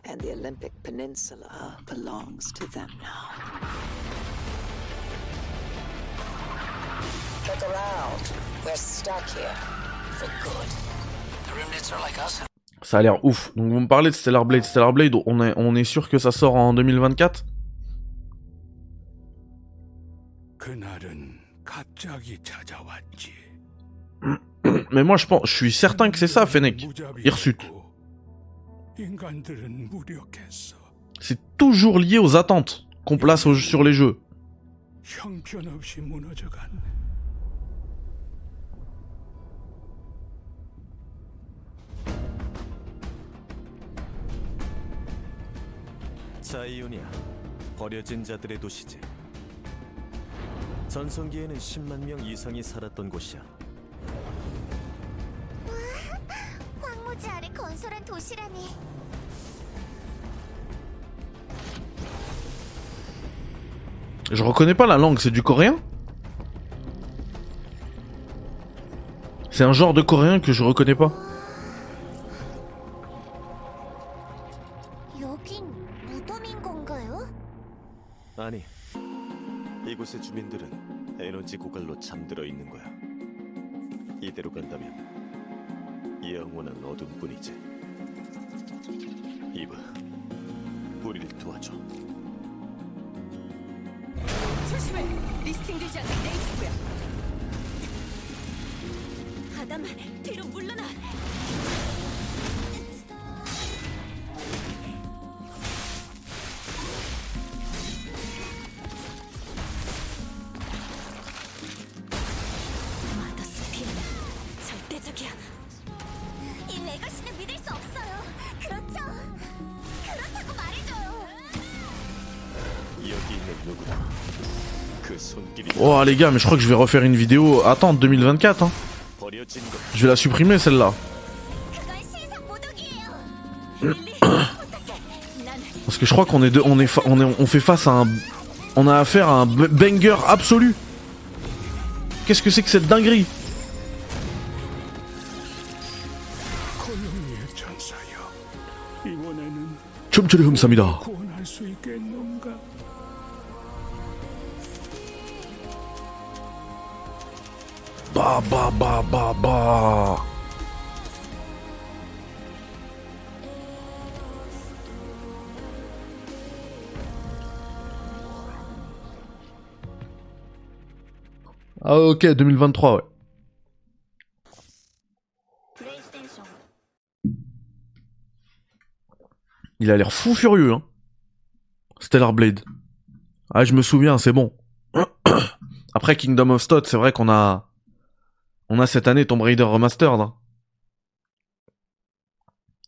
and the Olympic Peninsula belongs to them now. Look around. We're stuck here. Ça a l'air ouf. Donc vous me parlez de Stellar Blade. Stellar Blade, on est, on est sûr que ça sort en 2024 [CLEARS THROAT] Mais moi je pense, je suis certain que c'est ça, Fennec. Hirsut. C'est toujours lié aux attentes qu'on place au, sur les jeux. 형편없이 무너져갔네. 자이오니아 버려진 자들의 도시지. 전성기에는 10만 명 이상이 살았던 곳이야. 황무지 아래 건설한 도시라니. Je reconnais pas la langue, c'est du coréen C'est un genre de coréen que je reconnais pas. les gars, mais je crois que je vais refaire une vidéo. Attends, 2024. Hein. Je vais la supprimer celle-là. [COUGHS] Parce que je crois qu'on est, on, est on est, on fait face à un, on a affaire à un banger absolu. Qu'est-ce que c'est que cette dinguerie? Bah bah bah bah bah. Ah ok, 2023 ouais. Il a l'air fou furieux hein. Stellar Blade. Ah je me souviens, c'est bon. [CLEARS THROAT] Après Kingdom of Stot, c'est vrai qu'on a on a cette année Tomb Raider Remastered. hein.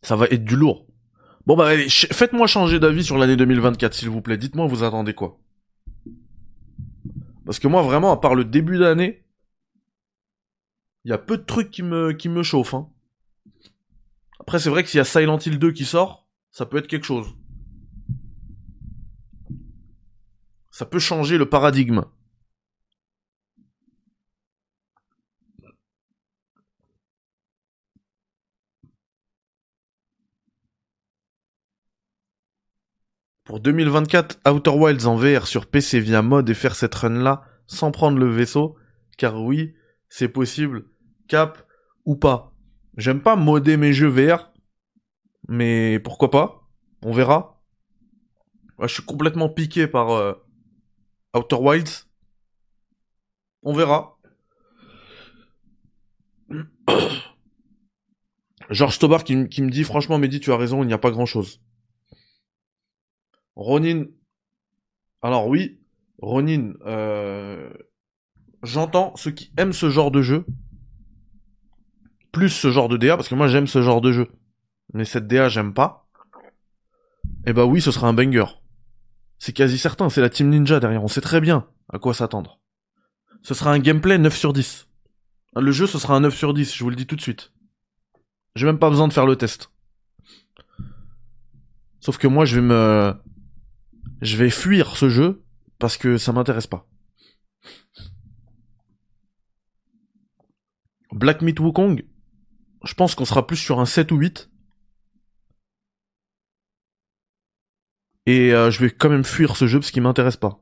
Ça va être du lourd. Bon bah allez, faites-moi changer d'avis sur l'année 2024 s'il vous plaît. Dites-moi vous attendez quoi? Parce que moi vraiment, à part le début d'année, il y a peu de trucs qui me, qui me chauffent. hein. Après c'est vrai que s'il y a Silent Hill 2 qui sort, ça peut être quelque chose. Ça peut changer le paradigme. Pour 2024, Outer Wilds en VR sur PC via mode et faire cette run là sans prendre le vaisseau, car oui, c'est possible, cap ou pas. J'aime pas modder mes jeux VR, mais pourquoi pas On verra. Je suis complètement piqué par euh, Outer Wilds. On verra. [COUGHS] Georges Tobar qui, qui me dit franchement Mehdi tu as raison il n'y a pas grand chose. Ronin. Alors oui, Ronin, euh, j'entends ceux qui aiment ce genre de jeu, plus ce genre de DA, parce que moi j'aime ce genre de jeu. Mais cette DA j'aime pas. Et bah oui, ce sera un banger. C'est quasi certain, c'est la Team Ninja derrière, on sait très bien à quoi s'attendre. Ce sera un gameplay 9 sur 10. Le jeu ce sera un 9 sur 10, je vous le dis tout de suite. J'ai même pas besoin de faire le test. Sauf que moi je vais me je vais fuir ce jeu Parce que ça m'intéresse pas. Black Myth Wukong, je pense qu'on sera plus sur un 7 ou 8. Et euh, je vais quand même fuir ce jeu parce qu'il m'intéresse pas.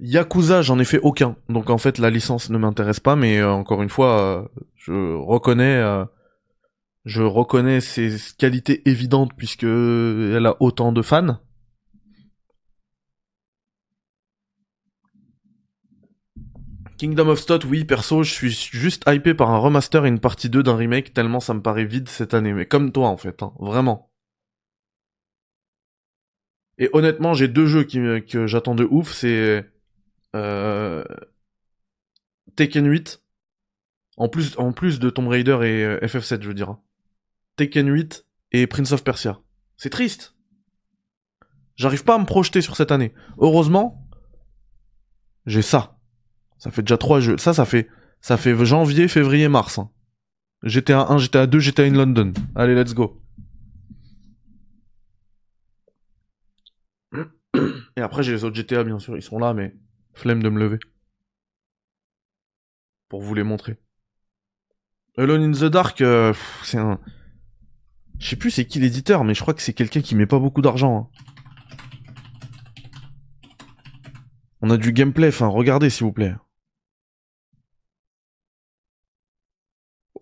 Yakuza, j'en ai fait aucun. Donc en fait, la licence ne m'intéresse pas, mais euh, encore une fois, euh, je reconnais, je reconnais ses qualités évidentes puisque elle a autant de fans. Kingdom of Stot, oui, perso, je suis juste hypé par un remaster et une partie 2 d'un remake tellement ça me paraît vide cette année. Mais comme toi, en fait, hein, vraiment. Et honnêtement, j'ai deux jeux que j'attends de ouf, c'est euh, Tekken 8, en plus, en plus de Tomb Raider et euh, FF7, je veux dire. Tekken 8 et Prince of Persia. C'est triste. J'arrive pas à me projeter sur cette année. Heureusement, j'ai ça. Ça fait déjà trois jeux. Ça, ça fait, ça fait janvier, février, mars. GTA 1, GTA 2, GTA in London. Allez, let's go. Et après, j'ai les autres GTA, bien sûr, ils sont là, mais flemme de me lever. Pour vous les montrer. Alone in the Dark, euh, c'est un... Je sais plus c'est qui l'éditeur, mais je crois que c'est quelqu'un qui met pas beaucoup d'argent. hein. On a du gameplay, enfin, regardez s'il vous plaît.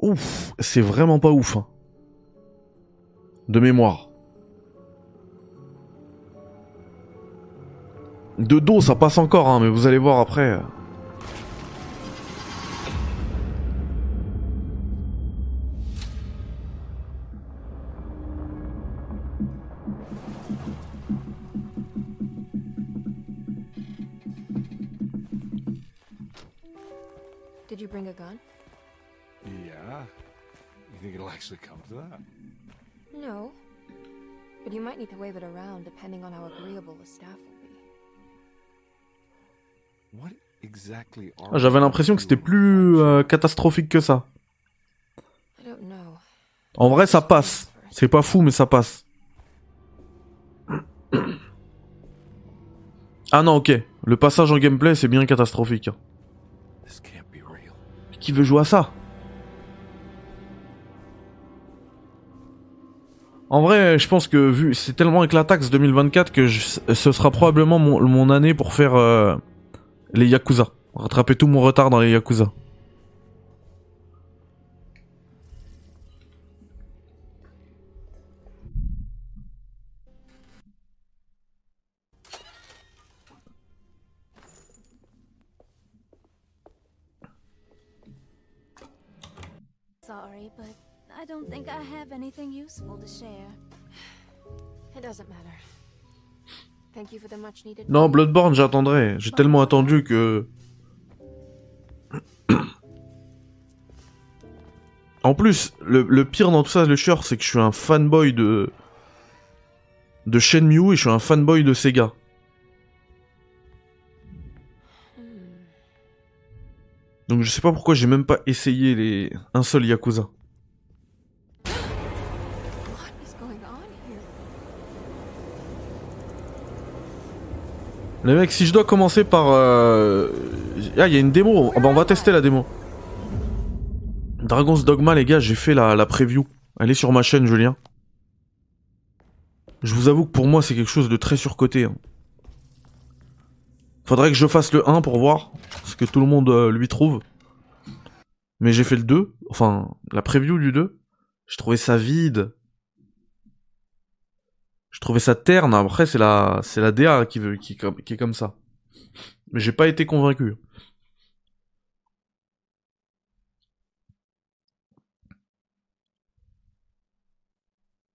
Ouf, c'est vraiment pas ouf. hein. De mémoire. De dos, ça passe encore, hein, mais vous allez voir après. Actually come to that? No. But you might need to wave it around depending on how agreeable the staff will be. What exactly are J'avais l'impression que c'était plus euh, catastrophique que ça. I don't know. En vrai, ça passe. C'est pas fou, mais ça passe. Ah non, ok. Le passage en gameplay, c'est bien catastrophique. This can't be real. Qui veut jouer à ça? En vrai, je pense que vu c'est tellement éclataxe 2024 que ce sera probablement mon, année pour faire euh, les Yakuza. Rattraper tout mon retard dans les Yakuza. I don't think I have anything useful to share. [SIGHS] It doesn't matter. Thank you for the much needed. Non, Bloodborne, j'attendrai. J'ai tellement attendu que... [CLEARS THROAT] En plus, le, le pire dans tout ça, le chieur, c'est que je suis un fanboy de... de Shenmue et je suis un fanboy de Sega. Hmm. Donc je sais pas pourquoi j'ai même pas essayé les... un seul Yakuza. What is going on here? Les mecs, si je dois commencer par... euh, Ah, il y a une démo. Ah bah, on va tester la démo. Dragon's Dogma, les gars, j'ai fait la, la preview. Elle est sur ma chaîne, Julien. Je vous avoue que pour moi, c'est quelque chose de très surcoté. hein. Faudrait que je fasse le 1 pour voir ce que tout le monde euh, lui trouve. Mais j'ai fait le 2, enfin, la preview du 2. J'ai trouvé ça vide. Je trouvais ça terne. Après, c'est la, c'est la DA qui veut, qui, qui est comme ça. Mais j'ai pas été convaincu.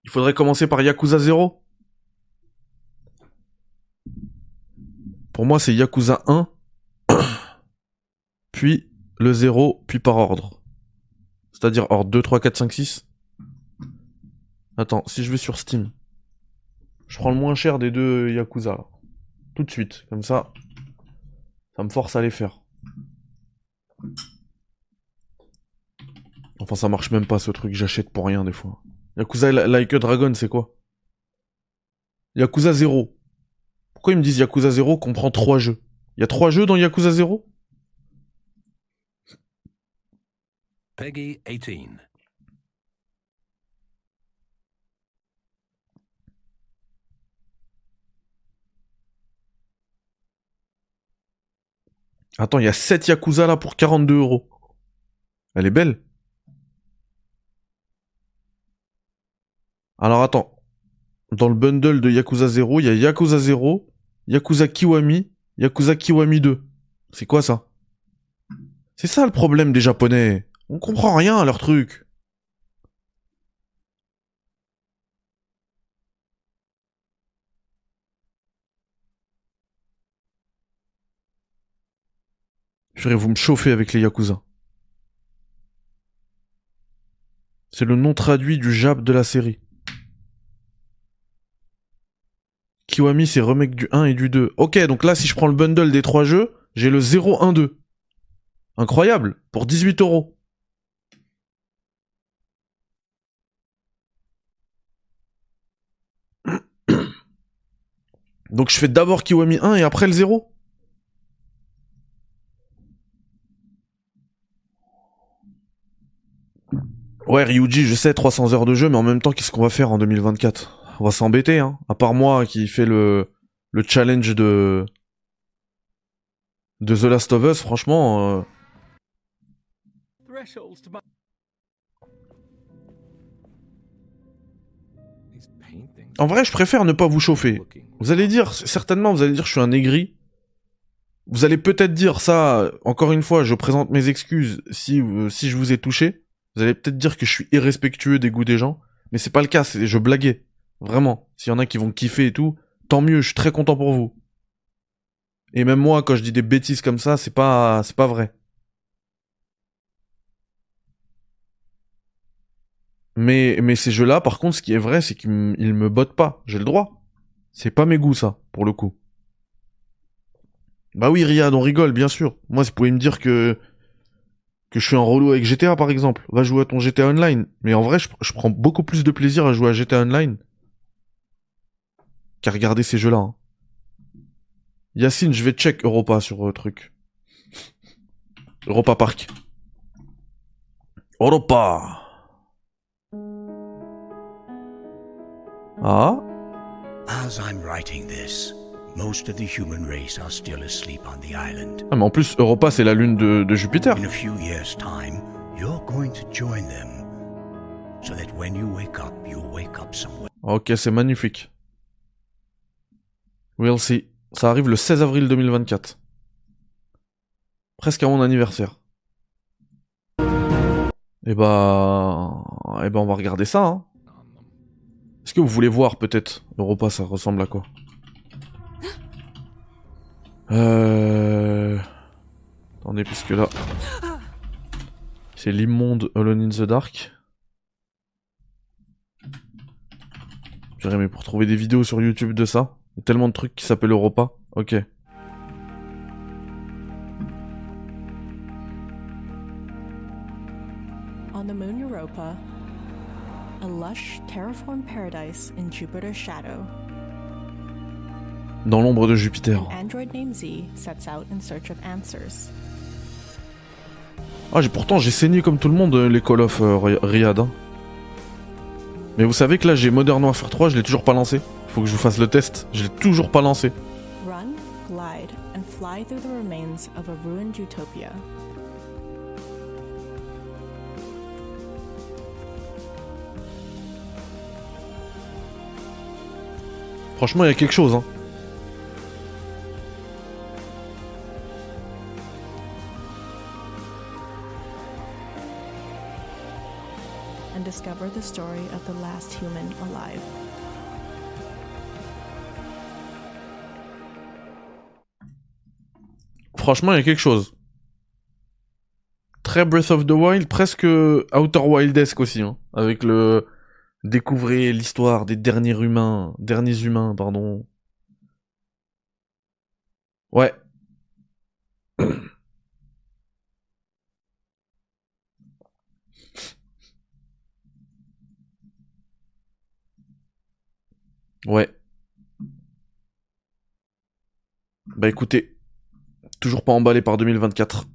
Il faudrait commencer par Yakuza 0. Pour moi, c'est Yakuza 1, [COUGHS] puis le 0, puis par ordre. C'est-à-dire ordre 2, 3, 4, 5, 6. Attends, si je vais sur Steam. Je prends le moins cher des deux Yakuza. Tout de suite, comme ça. Ça me force à les faire. Enfin, ça marche même pas ce truc, j'achète pour rien des fois. Yakuza Li- Like a Dragon, c'est quoi? Yakuza 0. Pourquoi ils me disent Yakuza 0 qu'on prend 3 jeux? Il y a 3 jeux dans Yakuza 0 Peggy 18. Attends, il y a 7 Yakuza là pour 42 euros. Elle est belle. Alors attends. Dans le bundle de Yakuza 0, il y a Yakuza 0, Yakuza Kiwami, Yakuza Kiwami 2. C'est quoi ça? C'est ça le problème des japonais. On comprend rien à leur truc. Je vous me chauffer avec les Yakuza. C'est le nom traduit du Jap de la série. Kiwami, c'est remake du 1 et du 2. Ok, donc là, si je prends le bundle des trois jeux, j'ai le 0, 1, 2. Incroyable, pour 18 euros. [COUGHS] Donc je fais d'abord Kiwami 1 et après le 0 Ouais, Ryuji, je sais, 300 heures de jeu, mais en même temps, qu'est-ce qu'on va faire en 2024 On va s'embêter, hein. À part moi qui fait le, le challenge de... de The Last of Us, franchement... Euh... En vrai, je préfère ne pas vous chauffer. Vous allez dire, certainement, vous allez dire, je suis un aigri. Vous allez peut-être dire ça, encore une fois, je présente mes excuses si, euh, si je vous ai touché. Vous allez peut-être dire que je suis irrespectueux des goûts des gens, mais c'est pas le cas, je blaguais. Vraiment. S'il y en a qui vont kiffer et tout, tant mieux, je suis très content pour vous. Et même moi, quand je dis des bêtises comme ça, c'est pas, c'est pas vrai. Mais, mais ces jeux-là, par contre, ce qui est vrai, c'est qu'ils me bottent pas. J'ai le droit. C'est pas mes goûts, ça, pour le coup. Bah oui, Riyad, on rigole, bien sûr. Moi, vous pouvez me dire que je suis un relou avec GTA par exemple, va jouer à ton GTA Online. Mais en vrai, je, prends beaucoup plus de plaisir à jouer à GTA Online qu'à regarder ces jeux-là. Hein. Yacine, je vais check Europa sur euh, truc. Europa Park. Europa. Ah? As I'm writing this, Most of the human race are still asleep on the island. Ah, mais en plus, Europa, c'est la lune de, de Jupiter. In a few years' time, you're going to join them. So that when you wake up, you'll wake up somewhere. Ok, c'est magnifique. We'll see. Ça arrive le 16 avril 2024. Presque à mon anniversaire. Et eh bah... Et eh bah on va regarder ça, hein. Est-ce que vous voulez voir peut-être Europa, ça ressemble à quoi? Euh... Attendez, puisque là... C'est l'immonde Alone in the Dark. J'aurais aimé pour trouver des vidéos sur YouTube de ça. Il y a tellement de trucs qui s'appellent Europa. Ok. On the moon Europa, a lush terraformed paradise in Jupiter's shadow dans l'ombre de Jupiter. Ah, j'ai pourtant j'ai saigné comme tout le monde euh, les Call of euh, Riyad. Hein. Mais vous savez que là j'ai Modern Warfare 3, je l'ai toujours pas lancé. Faut que je vous fasse le test, je l'ai toujours pas lancé. Run, glide and fly through the remains of a ruined utopia. Franchement, il y a quelque chose hein. The story of the last human alive. Franchement, il y a quelque chose. Très Breath of the Wild, presque Outer Wildesque aussi, hein, avec le découvrir l'histoire des derniers humains, derniers humains, pardon. Ouais. [CLEARS THROAT] Ouais. Bah écoutez, toujours pas emballé par 2024.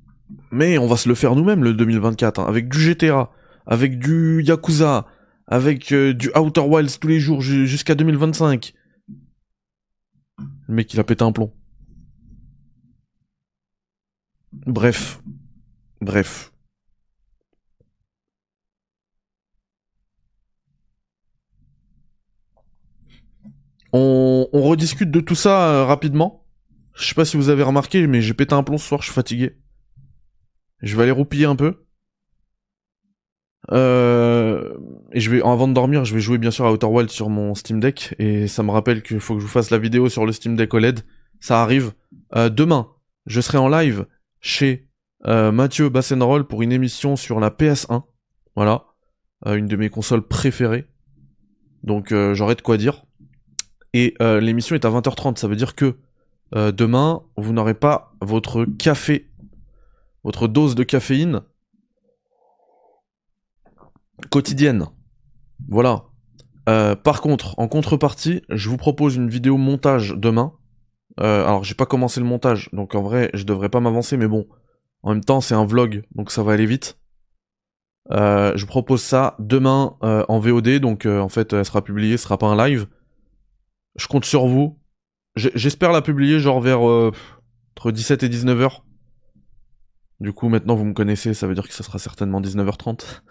Mais on va se le faire nous-mêmes le 2024, hein. avec du GTA, avec du Yakuza, avec euh, du Outer Wilds tous les jours jusqu'à 2025. Le mec il a pété un plomb. Bref. Bref. On, rediscute de tout ça euh, rapidement. Je sais pas si vous avez remarqué, mais j'ai pété un plomb ce soir, je suis fatigué. Je vais aller roupiller un peu. Euh, et je vais, avant de dormir, je vais jouer bien sûr à Outer Wilds sur mon Steam Deck. Et ça me rappelle qu'il faut que je vous fasse la vidéo sur le Steam Deck OLED. Ça arrive. Euh, demain, je serai en live chez Mathieu Bassenroll pour une émission sur la PS1. Voilà. Une de mes consoles préférées. Donc j'aurai de quoi dire. Et euh, l'émission est à 20h30. Ça veut dire que euh, demain, vous n'aurez pas votre café, votre dose de caféine quotidienne. Voilà. Euh, par contre, en contrepartie, je vous propose une vidéo montage demain. Alors, j'ai pas commencé le montage, donc en vrai, je devrais pas m'avancer, mais bon. En même temps, c'est un vlog, donc ça va aller vite. Je vous propose ça demain en VOD, donc en fait, elle sera publiée, ce sera pas un live. Je compte sur vous. J'espère la publier genre vers euh, entre 17 et 19h. Du coup, maintenant vous me connaissez, ça veut dire que ça sera certainement 19h30.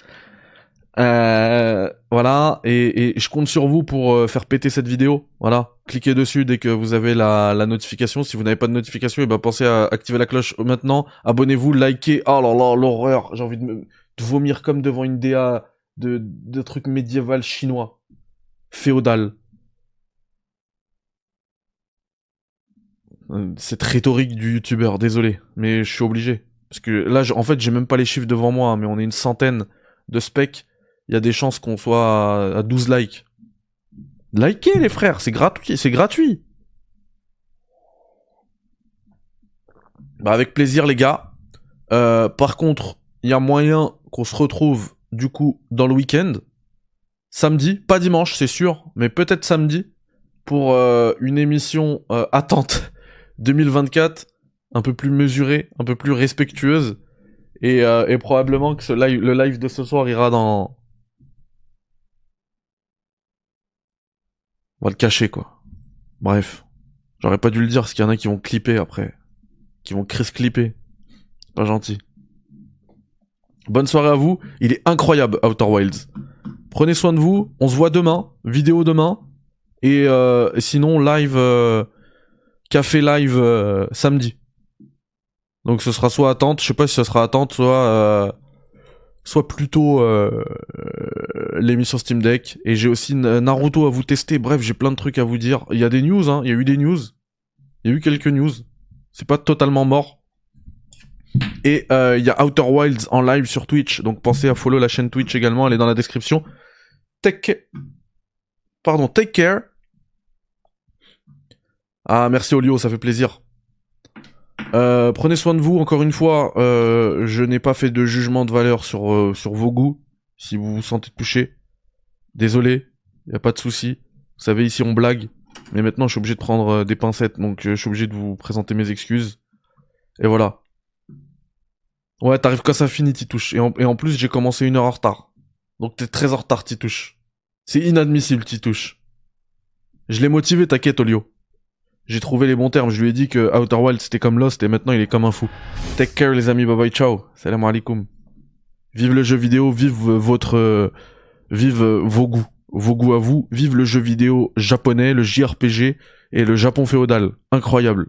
Euh, voilà, et, je compte sur vous pour euh, faire péter cette vidéo. Voilà, cliquez dessus dès que vous avez la, notification. Si vous n'avez pas de notification, et ben pensez à activer la cloche maintenant. Abonnez-vous, likez. Oh là là, l'horreur. J'ai envie de, me, de vomir comme devant une DA de, de trucs médiéval chinois, féodal. Cette rhétorique du youtubeur, désolé, mais je suis obligé. Parce que là, en fait, j'ai même pas les chiffres devant moi, hein, mais on est une centaine de specs. Il y a des chances qu'on soit à, à 12 likes. Likez les frères, c'est gratuit, c'est gratuit. Bah avec plaisir les gars. Euh, par contre, il y a moyen qu'on se retrouve du coup dans le week-end. Samedi, pas dimanche c'est sûr, mais peut-être samedi pour euh, une émission euh, attente 2024 un peu plus mesurée, un peu plus respectueuse et, euh, et probablement que ce live, le live de ce soir ira dans on va le cacher quoi. Bref, j'aurais pas dû le dire parce qu'il y en a qui vont clipper après, qui vont crisp clipper. C'est pas gentil. Bonne soirée à vous, il est incroyable Outer Wilds. Prenez soin de vous, on se voit demain, vidéo demain et, euh, sinon live euh, café live euh, samedi. Donc ce sera soit attente, je sais pas si ce sera attente, soit euh, soit plutôt euh, euh, l'émission Steam Deck. Et j'ai aussi Naruto à vous tester. Bref, j'ai plein de trucs à vous dire. Il y a des news, hein. Il y a eu des news. Il y a eu quelques news. C'est pas totalement mort. Et euh, il y a Outer Wilds en live sur Twitch. Donc pensez à follow la chaîne Twitch également. Elle est dans la description. Take Pardon, take care. Ah, merci Olio, ça fait plaisir. Euh, prenez soin de vous, encore une fois, euh, je n'ai pas fait de jugement de valeur sur, euh, sur vos goûts, si vous vous sentez touché. Désolé, y a pas de souci. Vous savez, ici on blague, mais maintenant je suis obligé de prendre des pincettes, donc je suis obligé de vous présenter mes excuses. Et voilà. Ouais, t'arrives quand ça finit, Titouche. Et et en plus, j'ai commencé une heure en retard. Donc t'es très en retard, Titouche. C'est inadmissible, Titouche. Je l'ai motivé, t'inquiète, Olio. J'ai trouvé les bons termes. Je lui ai dit que Outer Wild c'était comme Lost et maintenant il est comme un fou. Take care les amis, bye bye, ciao. Salam alaikum. Vive le jeu vidéo, vive votre, euh, vive euh, vos goûts, vos goûts à vous. Vive le jeu vidéo japonais, le JRPG et le Japon féodal. Incroyable.